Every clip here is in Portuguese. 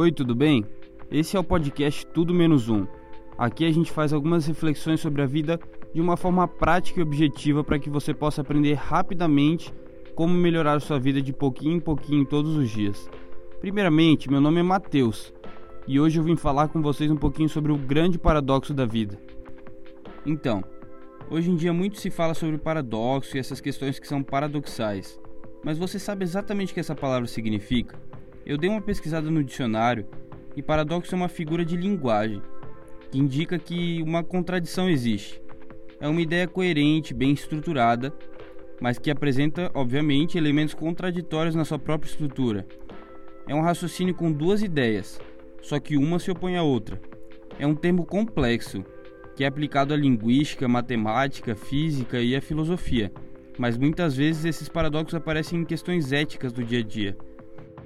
Oi, tudo bem? Esse é o podcast Tudo Menos Um. Aqui a gente faz algumas reflexões sobre a vida de uma forma prática e objetiva para que você possa aprender rapidamente como melhorar a sua vida de pouquinho em pouquinho todos os dias. Primeiramente, meu nome é Matheus e hoje eu vim falar com vocês um pouquinho sobre o grande paradoxo da vida. Então, hoje em dia muito se fala sobre paradoxo e essas questões que são paradoxais. Mas você sabe exatamente o que essa palavra significa? Eu dei uma pesquisada no dicionário e paradoxo é uma figura de linguagem que indica que uma contradição existe. É uma ideia coerente, bem estruturada, mas que apresenta, obviamente, elementos contraditórios na sua própria estrutura. É um raciocínio com duas ideias, só que uma se opõe à outra. É um termo complexo, que é aplicado à linguística, matemática, física e à filosofia, mas muitas vezes esses paradoxos aparecem em questões éticas do dia a dia.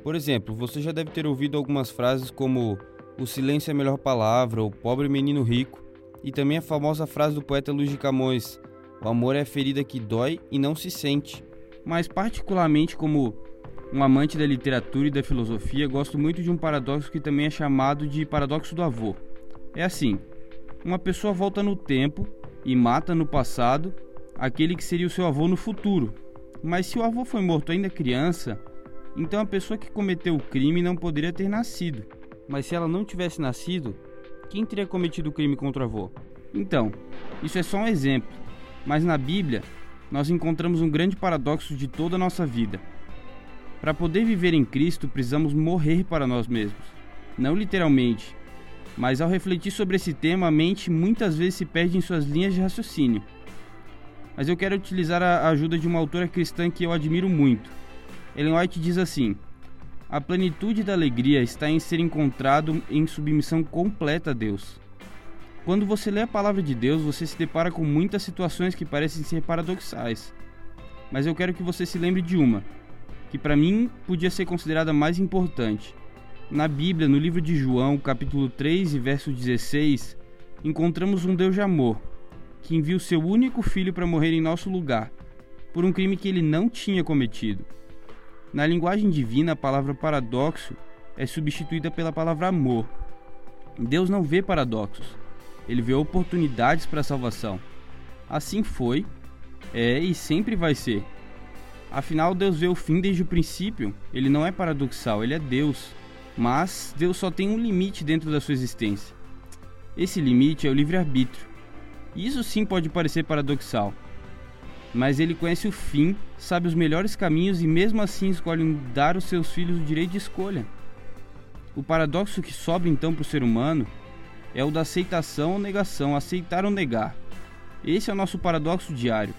Por exemplo, você já deve ter ouvido algumas frases como o silêncio é a melhor palavra, o pobre menino rico, e também a famosa frase do poeta Luiz de Camões: o amor é a ferida que dói e não se sente. Mas, particularmente, como um amante da literatura e da filosofia, gosto muito de um paradoxo que também é chamado de paradoxo do avô. É assim: uma pessoa volta no tempo e mata no passado aquele que seria o seu avô no futuro. Mas se o avô foi morto ainda criança, então a pessoa que cometeu o crime não poderia ter nascido. Mas se ela não tivesse nascido, quem teria cometido o crime contra o avô? Então, isso é só um exemplo, mas na Bíblia nós encontramos um grande paradoxo de toda a nossa vida. Para poder viver em Cristo, precisamos morrer para nós mesmos. Não literalmente, mas ao refletir sobre esse tema, a mente muitas vezes se perde em suas linhas de raciocínio. Mas eu quero utilizar a ajuda de uma autora cristã que eu admiro muito, Ellen White diz assim: A plenitude da alegria está em ser encontrado em submissão completa a Deus. Quando você lê a palavra de Deus, você se depara com muitas situações que parecem ser paradoxais. Mas eu quero que você se lembre de uma, que para mim podia ser considerada mais importante. Na Bíblia, no livro de João, capítulo 3 e verso 16, encontramos um Deus de amor, que envia o seu único filho para morrer em nosso lugar, por um crime que ele não tinha cometido. Na linguagem divina, a palavra paradoxo é substituída pela palavra amor. Deus não vê paradoxos, ele vê oportunidades para a salvação. Assim foi, é e sempre vai ser. Afinal, Deus vê o fim desde o princípio. Ele não é paradoxal, ele é Deus. Mas Deus só tem um limite dentro da sua existência. Esse limite é o livre-arbítrio. Isso sim pode parecer paradoxal, mas ele conhece o fim, sabe os melhores caminhos e mesmo assim escolhe dar aos seus filhos o direito de escolha. O paradoxo que sobra então para o ser humano é o da aceitação ou negação, aceitar ou negar. Esse é o nosso paradoxo diário.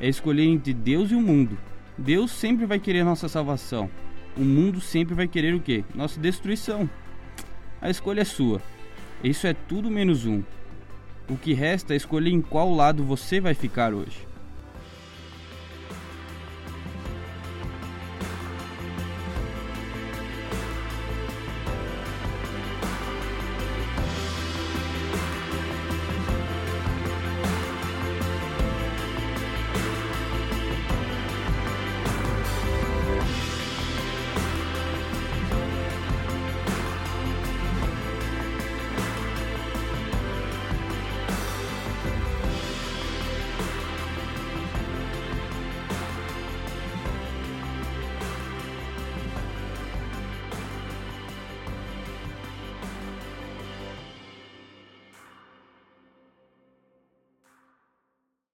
É escolher entre Deus e o mundo. Deus sempre vai querer nossa salvação. O mundo sempre vai querer o quê? Nossa destruição. A escolha é sua. Isso é tudo menos um. O que resta é escolher em qual lado você vai ficar hoje.